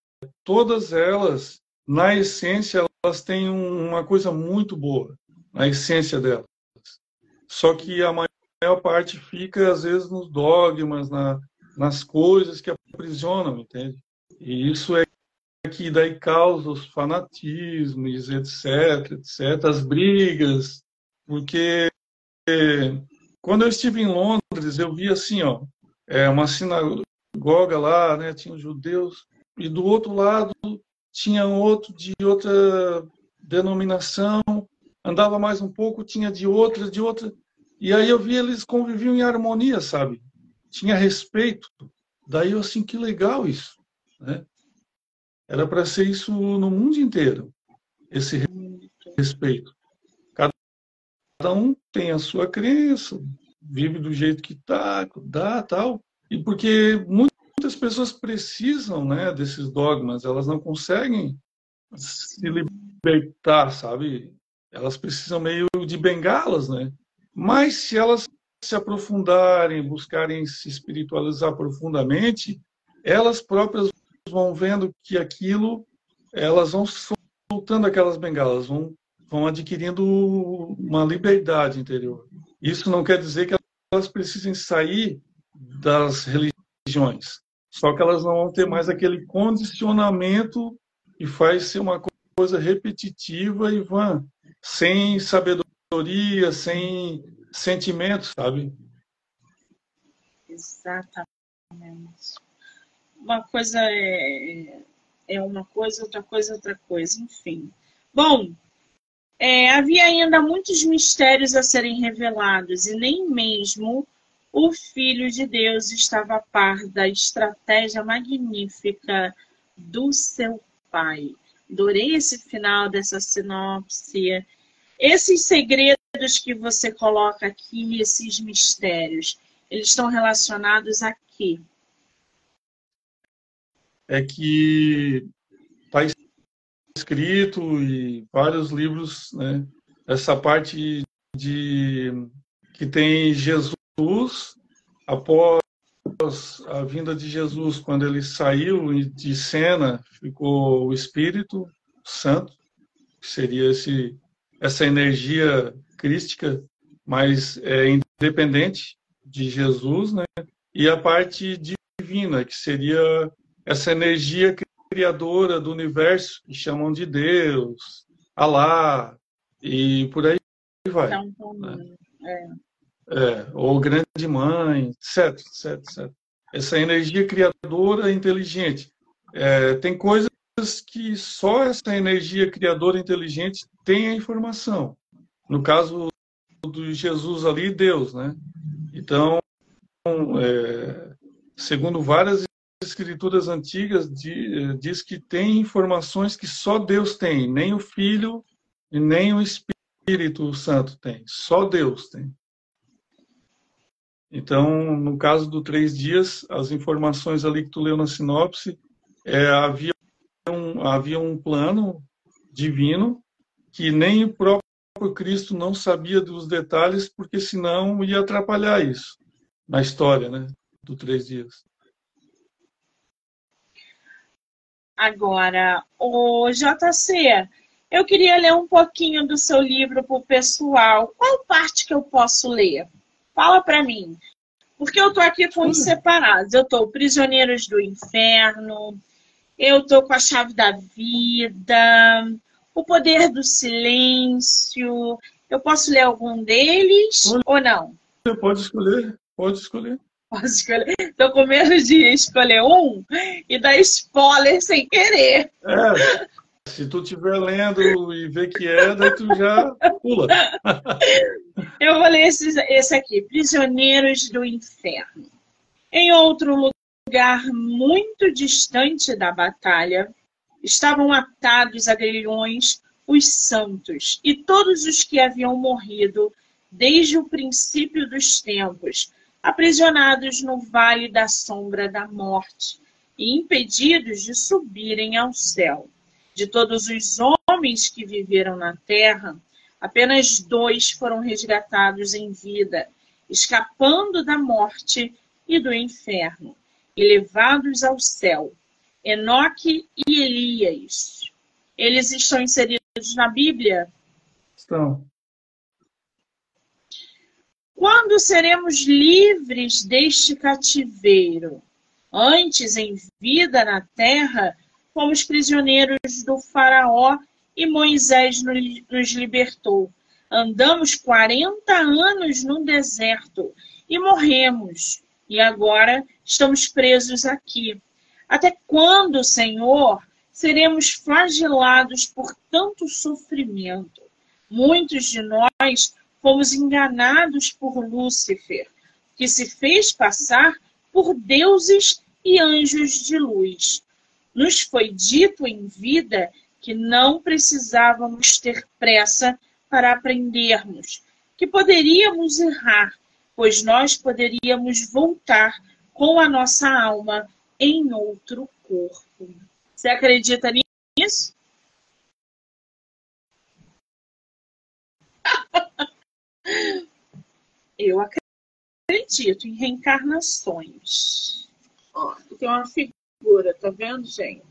todas elas, na essência, elas têm uma coisa muito boa, na essência delas. Só que a maior parte fica, às vezes, nos dogmas, na, nas coisas que aprisionam, entende? E isso é que daí causa os fanatismos, etc, etc, as brigas, porque quando eu estive em Londres, eu vi assim, ó, é uma sinagoga lá, né, tinha os judeus, e do outro lado tinha outro de outra denominação, andava mais um pouco, tinha de outra, de outra, e aí eu vi eles conviviam em harmonia, sabe? Tinha respeito. Daí eu assim, que legal isso, né? Era para ser isso no mundo inteiro, esse respeito. Cada um tem a sua crença, vive do jeito que tá, dá, tal. E porque muitas pessoas precisam, né, desses dogmas, elas não conseguem se libertar, sabe? Elas precisam meio de bengalas, né? Mas se elas se aprofundarem, buscarem se espiritualizar profundamente, elas próprias vão vendo que aquilo, elas vão soltando aquelas bengalas, vão, vão adquirindo uma liberdade interior. Isso não quer dizer que elas precisem sair das religiões, só que elas não vão ter mais aquele condicionamento que faz ser uma coisa repetitiva e vã, sem sabedoria, sem sentimento, sabe? Exatamente uma coisa é, é uma coisa, outra coisa, outra coisa, enfim. Bom, é, havia ainda muitos mistérios a serem revelados e nem mesmo o Filho de Deus estava a par da estratégia magnífica do seu Pai. Adorei esse final dessa sinopse. Esses segredos que você coloca aqui, esses mistérios, eles estão relacionados a quê? é que está escrito e vários livros, né, essa parte de que tem Jesus após a vinda de Jesus, quando ele saiu de cena, ficou o Espírito Santo, que seria esse essa energia crística, mas é independente de Jesus, né? E a parte divina, que seria essa energia criadora do universo, que chamam de Deus, Alá, e por aí vai. Então, né? é. É, ou grande mãe, etc, etc, etc. Essa energia criadora inteligente. É, tem coisas que só essa energia criadora inteligente tem a informação. No caso do Jesus ali, Deus, né? Então, é, segundo várias escrituras antigas diz que tem informações que só Deus tem, nem o Filho e nem o Espírito Santo tem, só Deus tem. Então, no caso do três dias, as informações ali que tu leu na sinopse, é, havia, um, havia um plano divino que nem o próprio Cristo não sabia dos detalhes, porque senão ia atrapalhar isso na história, né, do três dias. Agora, o JC, eu queria ler um pouquinho do seu livro para o pessoal. Qual parte que eu posso ler? Fala para mim. Porque eu estou aqui com os separados. Eu estou Prisioneiros do Inferno, eu estou com a Chave da Vida, O Poder do Silêncio. Eu posso ler algum deles pode, ou não? Você pode escolher, pode escolher. Posso escolher? Tô com medo de escolher um e dar spoiler sem querer. É, se tu estiver lendo e ver que é, daí tu já pula. Eu vou ler esse, esse aqui, Prisioneiros do Inferno. Em outro lugar muito distante da batalha, estavam atados a grilhões os santos e todos os que haviam morrido desde o princípio dos tempos, aprisionados no vale da sombra da morte e impedidos de subirem ao céu. De todos os homens que viveram na terra, apenas dois foram resgatados em vida, escapando da morte e do inferno, e levados ao céu. Enoque e Elias. Eles estão inseridos na Bíblia? Estão. Quando seremos livres deste cativeiro? Antes, em vida na terra, fomos prisioneiros do Faraó e Moisés nos libertou. Andamos 40 anos no deserto e morremos. E agora estamos presos aqui. Até quando, Senhor, seremos flagelados por tanto sofrimento? Muitos de nós fomos enganados por Lúcifer, que se fez passar por deuses e anjos de luz. Nos foi dito em vida que não precisávamos ter pressa para aprendermos, que poderíamos errar, pois nós poderíamos voltar com a nossa alma em outro corpo. Você acredita nisso? Eu acredito em reencarnações. Ó, tem uma figura, tá vendo, gente?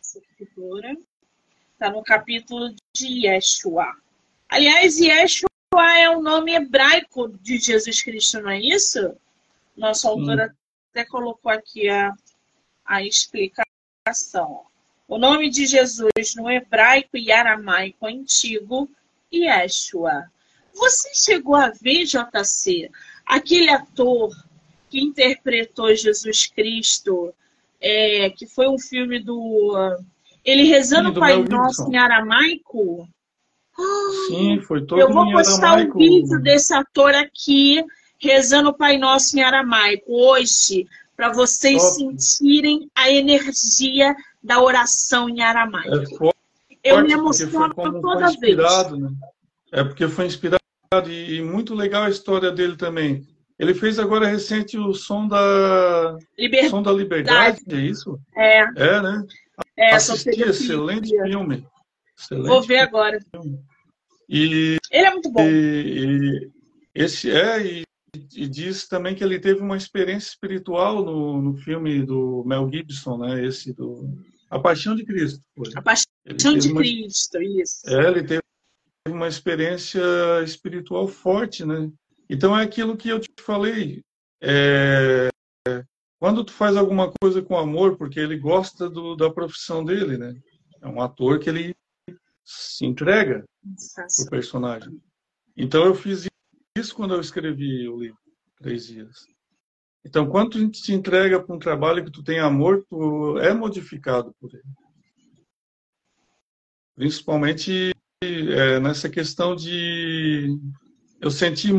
Essa figura está no capítulo de Yeshua. Aliás, Yeshua é o nome hebraico de Jesus Cristo, não é isso? Nossa autora hum. até colocou aqui a, a explicação. O nome de Jesus no hebraico e aramaico antigo, Yeshua. Você chegou a ver, JC, aquele ator que interpretou Jesus Cristo, é, que foi um filme do. Ele rezando o Pai Nosso em aramaico? Sim, foi todo Eu vou postar o um vídeo desse ator aqui, rezando o Pai Nosso em aramaico, hoje, para vocês Top. sentirem a energia da oração em aramaico. É forte, Eu me emociono toda vez. Né? É porque foi inspirado e muito legal a história dele também. Ele fez agora recente o som da Liber... som da liberdade, é isso? É. É, né? É, Assisti, excelente filme. Excelente Vou ver agora. E, ele é muito bom. E, e esse é e, e, diz também que ele teve uma experiência espiritual no, no filme do Mel Gibson, né? Esse do A Paixão de Cristo. Foi. A Paixão de uma, Cristo, isso. É, ele teve uma experiência espiritual forte, né? Então é aquilo que eu te falei. É, quando tu faz alguma coisa com amor, porque ele gosta do, da profissão dele, né? É um ator que ele se entrega o personagem. Então eu fiz isso quando eu escrevi o livro, Três Dias. Então, quando tu se entrega para um trabalho que tu tem amor, tu é modificado por ele. Principalmente é, nessa questão de eu senti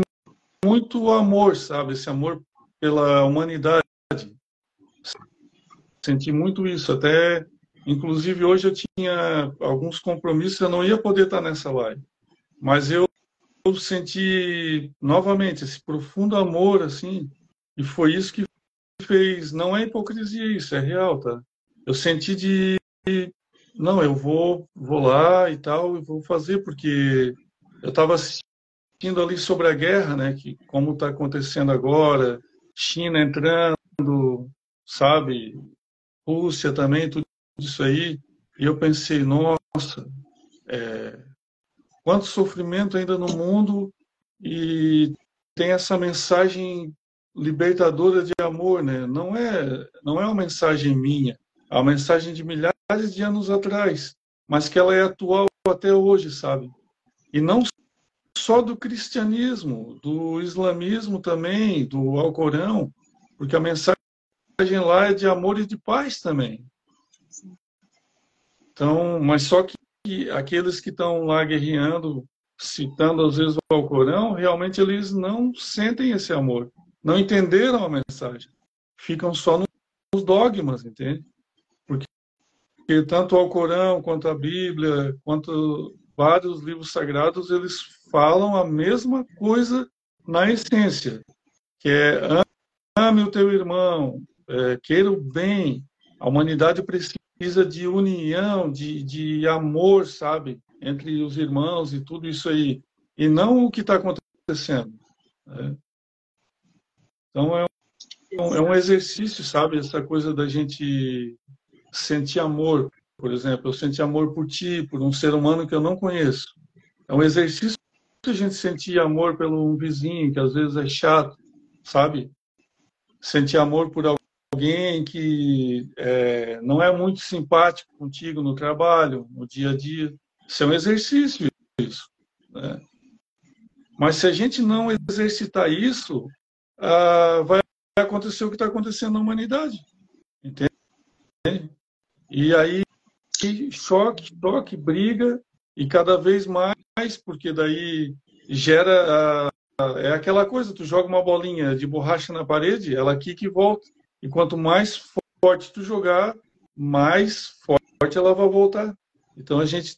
muito amor, sabe? Esse amor pela humanidade. Senti muito isso. Até, inclusive, hoje eu tinha alguns compromissos, eu não ia poder estar nessa live. Mas eu, eu senti novamente esse profundo amor, assim, e foi isso que fez. Não é hipocrisia isso, é real, tá? Eu senti de não, eu vou, vou lá e tal, e vou fazer, porque eu estava assistindo ali sobre a guerra, né, que como está acontecendo agora, China entrando, sabe, Rússia também, tudo isso aí, e eu pensei, nossa, é, quanto sofrimento ainda no mundo e tem essa mensagem libertadora de amor, né? Não é, não é uma mensagem minha, é uma mensagem de milhares de anos atrás, mas que ela é atual até hoje, sabe? E não só do cristianismo, do islamismo também, do Alcorão, porque a mensagem lá é de amor e de paz também. Então, mas só que aqueles que estão lá guerreando, citando às vezes o Alcorão, realmente eles não sentem esse amor, não entenderam a mensagem, ficam só nos dogmas, entende? tanto o Corão, quanto a Bíblia, quanto vários livros sagrados, eles falam a mesma coisa na essência, que é ame o teu irmão, é, queira o bem. A humanidade precisa de união, de, de amor, sabe? Entre os irmãos e tudo isso aí. E não o que está acontecendo. Né? Então, é um, é um exercício, sabe? Essa coisa da gente sentir amor. Por exemplo, eu senti amor por ti, por um ser humano que eu não conheço. É um exercício a gente sentir amor pelo um vizinho, que às vezes é chato, sabe? Sentir amor por alguém que é, não é muito simpático contigo no trabalho, no dia a dia. Isso é um exercício, isso. Né? Mas se a gente não exercitar isso, ah, vai acontecer o que está acontecendo na humanidade. Entende? E aí, choque, choque, briga, e cada vez mais, porque daí gera. é aquela coisa, tu joga uma bolinha de borracha na parede, ela aqui que volta. E quanto mais forte tu jogar, mais forte ela vai voltar. Então a gente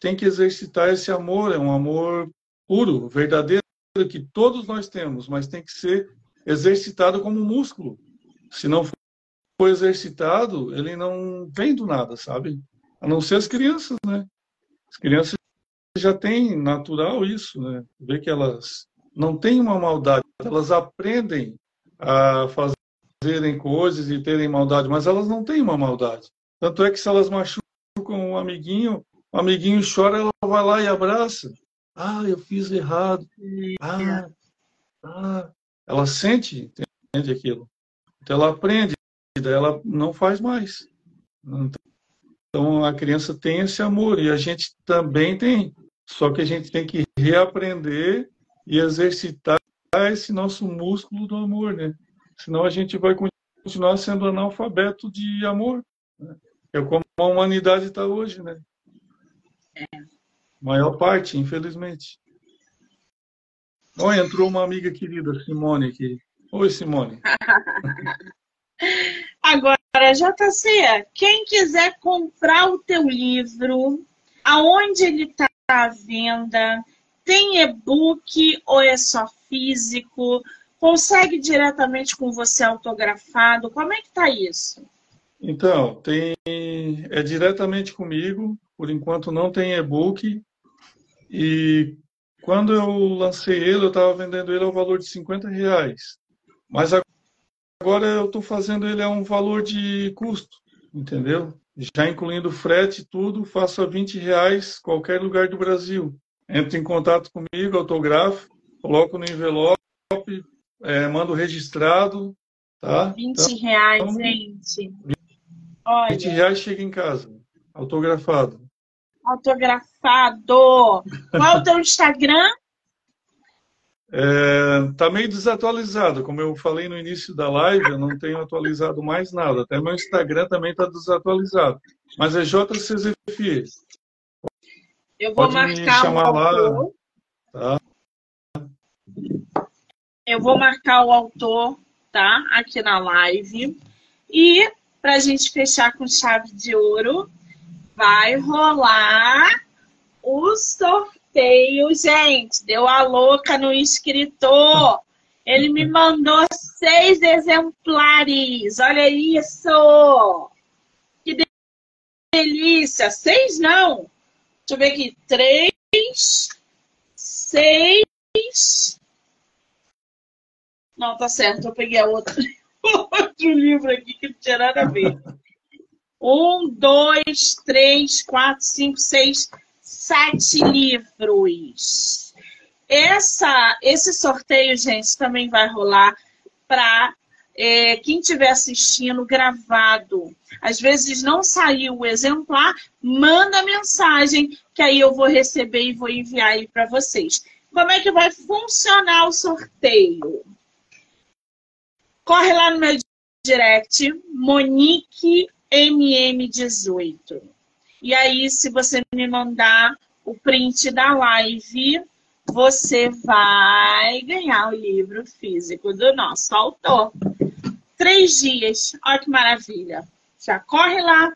tem que exercitar esse amor, é um amor puro, verdadeiro, que todos nós temos, mas tem que ser exercitado como músculo. Se não for exercitado, ele não vem do nada, sabe? A não ser as crianças, né? As crianças já têm natural isso, né? Ver que elas não têm uma maldade, elas aprendem a fazerem coisas e terem maldade, mas elas não têm uma maldade. Tanto é que se elas machucam um amiguinho, o amiguinho chora, ela vai lá e abraça. Ah, eu fiz errado. Ah, ah. Ela sente, entende aquilo. Então ela aprende, daí ela não faz mais. Então a criança tem esse amor e a gente também tem. Só que a gente tem que reaprender e exercitar esse nosso músculo do amor, né? Senão a gente vai continuar sendo analfabeto de amor. Né? É como a humanidade está hoje, né? É. Maior parte, infelizmente. Olha, entrou uma amiga querida, Simone, aqui. Oi, Simone. Agora, JC, quem quiser comprar o teu livro, aonde ele está à venda? Tem e-book ou é só físico? Consegue diretamente com você autografado? Como é que está isso? Então, tem é diretamente comigo. Por enquanto não tem e-book. E quando eu lancei ele, eu estava vendendo ele ao valor de 50 reais. Mas Agora eu estou fazendo ele a um valor de custo, entendeu? Já incluindo frete e tudo, faço a 20 reais qualquer lugar do Brasil. Entre em contato comigo, autografo, coloco no envelope, é, mando registrado, tá? 20 então, reais, gente. 20 Olha. reais chega em casa, autografado. Autografado. Qual é o teu Instagram? Está é, meio desatualizado, como eu falei no início da live, eu não tenho atualizado mais nada. Até meu Instagram também está desatualizado. Mas é JCZFI. Eu vou Pode marcar chamar o autor. Lá. Tá? Eu vou marcar o autor, tá? Aqui na live. E para a gente fechar com chave de ouro, vai rolar o sorteio sorteio, gente. Deu a louca no escritor. Ele me mandou seis exemplares. Olha isso! Que delícia! Seis não. Deixa eu ver aqui. Três, seis. Não, tá certo. Eu peguei a outra. outro livro aqui que não tinha nada a ver. Um, dois, três, quatro, cinco, seis sete livros. Essa, esse sorteio, gente, também vai rolar para é, quem estiver assistindo gravado. Às vezes não saiu o exemplar, manda mensagem que aí eu vou receber e vou enviar aí para vocês. Como é que vai funcionar o sorteio? Corre lá no meu direct, Monique MM18. E aí, se você me mandar o print da live, você vai ganhar o livro físico do nosso autor. Três dias, olha que maravilha. Já corre lá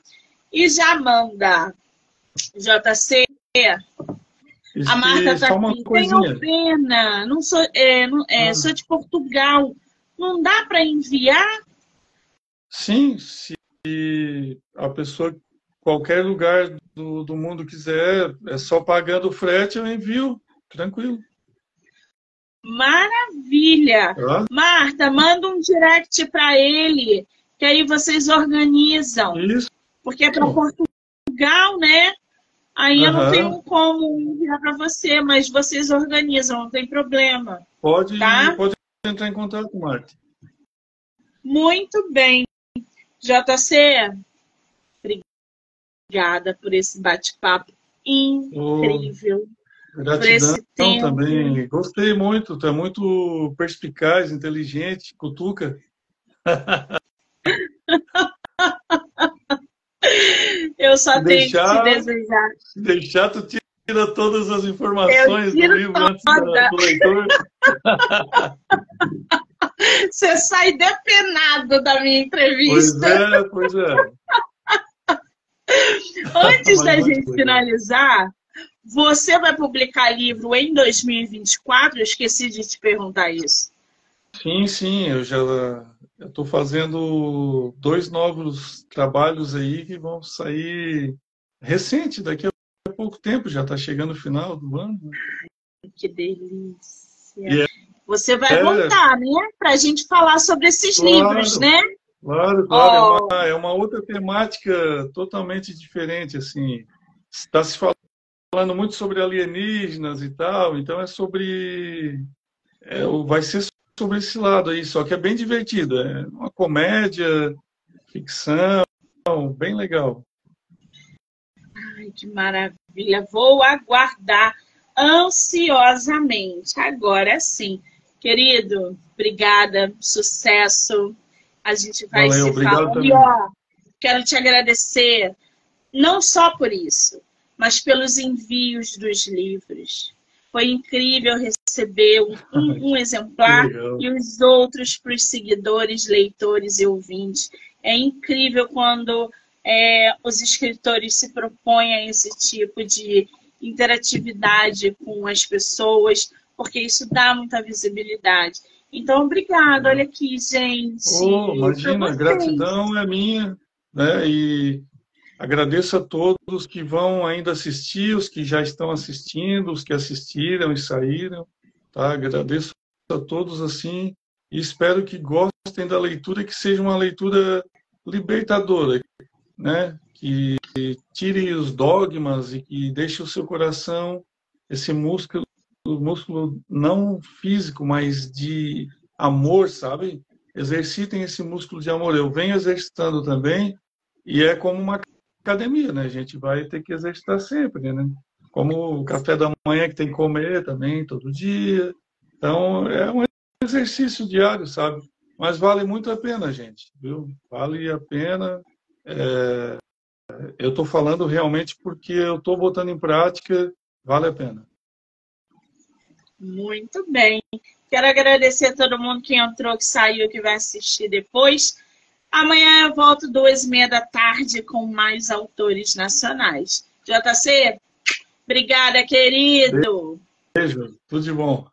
e já manda. JC, a Marta está aqui. Tenho pena, não sou, é, não, é, ah. sou de Portugal. Não dá para enviar? Sim, se a pessoa, qualquer lugar do, do mundo quiser, é só pagando o frete, eu envio, tranquilo. Maravilha! Ah. Marta, manda um direct para ele, que aí vocês organizam. Isso. Porque é para Portugal, né? Aí eu não tenho como enviar para você, mas vocês organizam, não tem problema. Pode, tá? pode entrar em contato, Marta. Muito bem. JC, obrigada por esse bate-papo incrível. Oh, gratidão também. Gostei muito, tu é muito perspicaz, inteligente, cutuca. Eu só deixar, tenho que te desejar. Deixar, tu tira todas as informações do livro antes do leitor. Você sai depenado da minha entrevista. Pois é, pois é. Antes da gente final. você vai publicar livro em 2024? Eu esqueci de te perguntar isso. Sim, sim, eu já estou fazendo dois novos trabalhos aí que vão sair recente, daqui a pouco tempo, já está chegando o final do ano. Que delícia. É, Você vai é, voltar, né? Para a gente falar sobre esses claro, livros, né? Claro, claro. Oh. É, uma, é, uma, outra temática totalmente diferente, assim. Está se falando muito sobre alienígenas e tal, então é sobre... É, vai ser sobre esse lado aí, só que é bem divertido. É uma comédia, ficção, bem legal. Ai, que maravilha! Vou aguardar ansiosamente. Agora sim. Querido, obrigada, sucesso. A gente vai Valeu, se falando. E, ó, quero te agradecer, não só por isso, mas pelos envios dos livros. Foi incrível receber um, um exemplar e os outros para os seguidores, leitores e ouvintes. É incrível quando é, os escritores se propõem a esse tipo de interatividade com as pessoas, porque isso dá muita visibilidade. Então, obrigado. Olha aqui, gente. Oh, imagina, gratidão é minha. Né? E Agradeço a todos que vão ainda assistir, os que já estão assistindo, os que assistiram e saíram. Tá? Agradeço a todos assim e espero que gostem da leitura, que seja uma leitura libertadora, né? que tire os dogmas e que deixe o seu coração, esse músculo, o músculo não físico, mas de amor, sabe? Exercitem esse músculo de amor. Eu venho exercitando também e é como uma academia, né? A gente vai ter que exercitar sempre, né? Como o café da manhã que tem que comer também todo dia. Então, é um exercício diário, sabe? Mas vale muito a pena, gente, viu? Vale a pena. É... Eu estou falando realmente porque eu estou botando em prática, vale a pena. Muito bem. Quero agradecer a todo mundo que entrou, que saiu, que vai assistir depois. Amanhã eu volto duas e meia da tarde com mais autores nacionais. JC, obrigada, querido. Beijo, tudo de bom.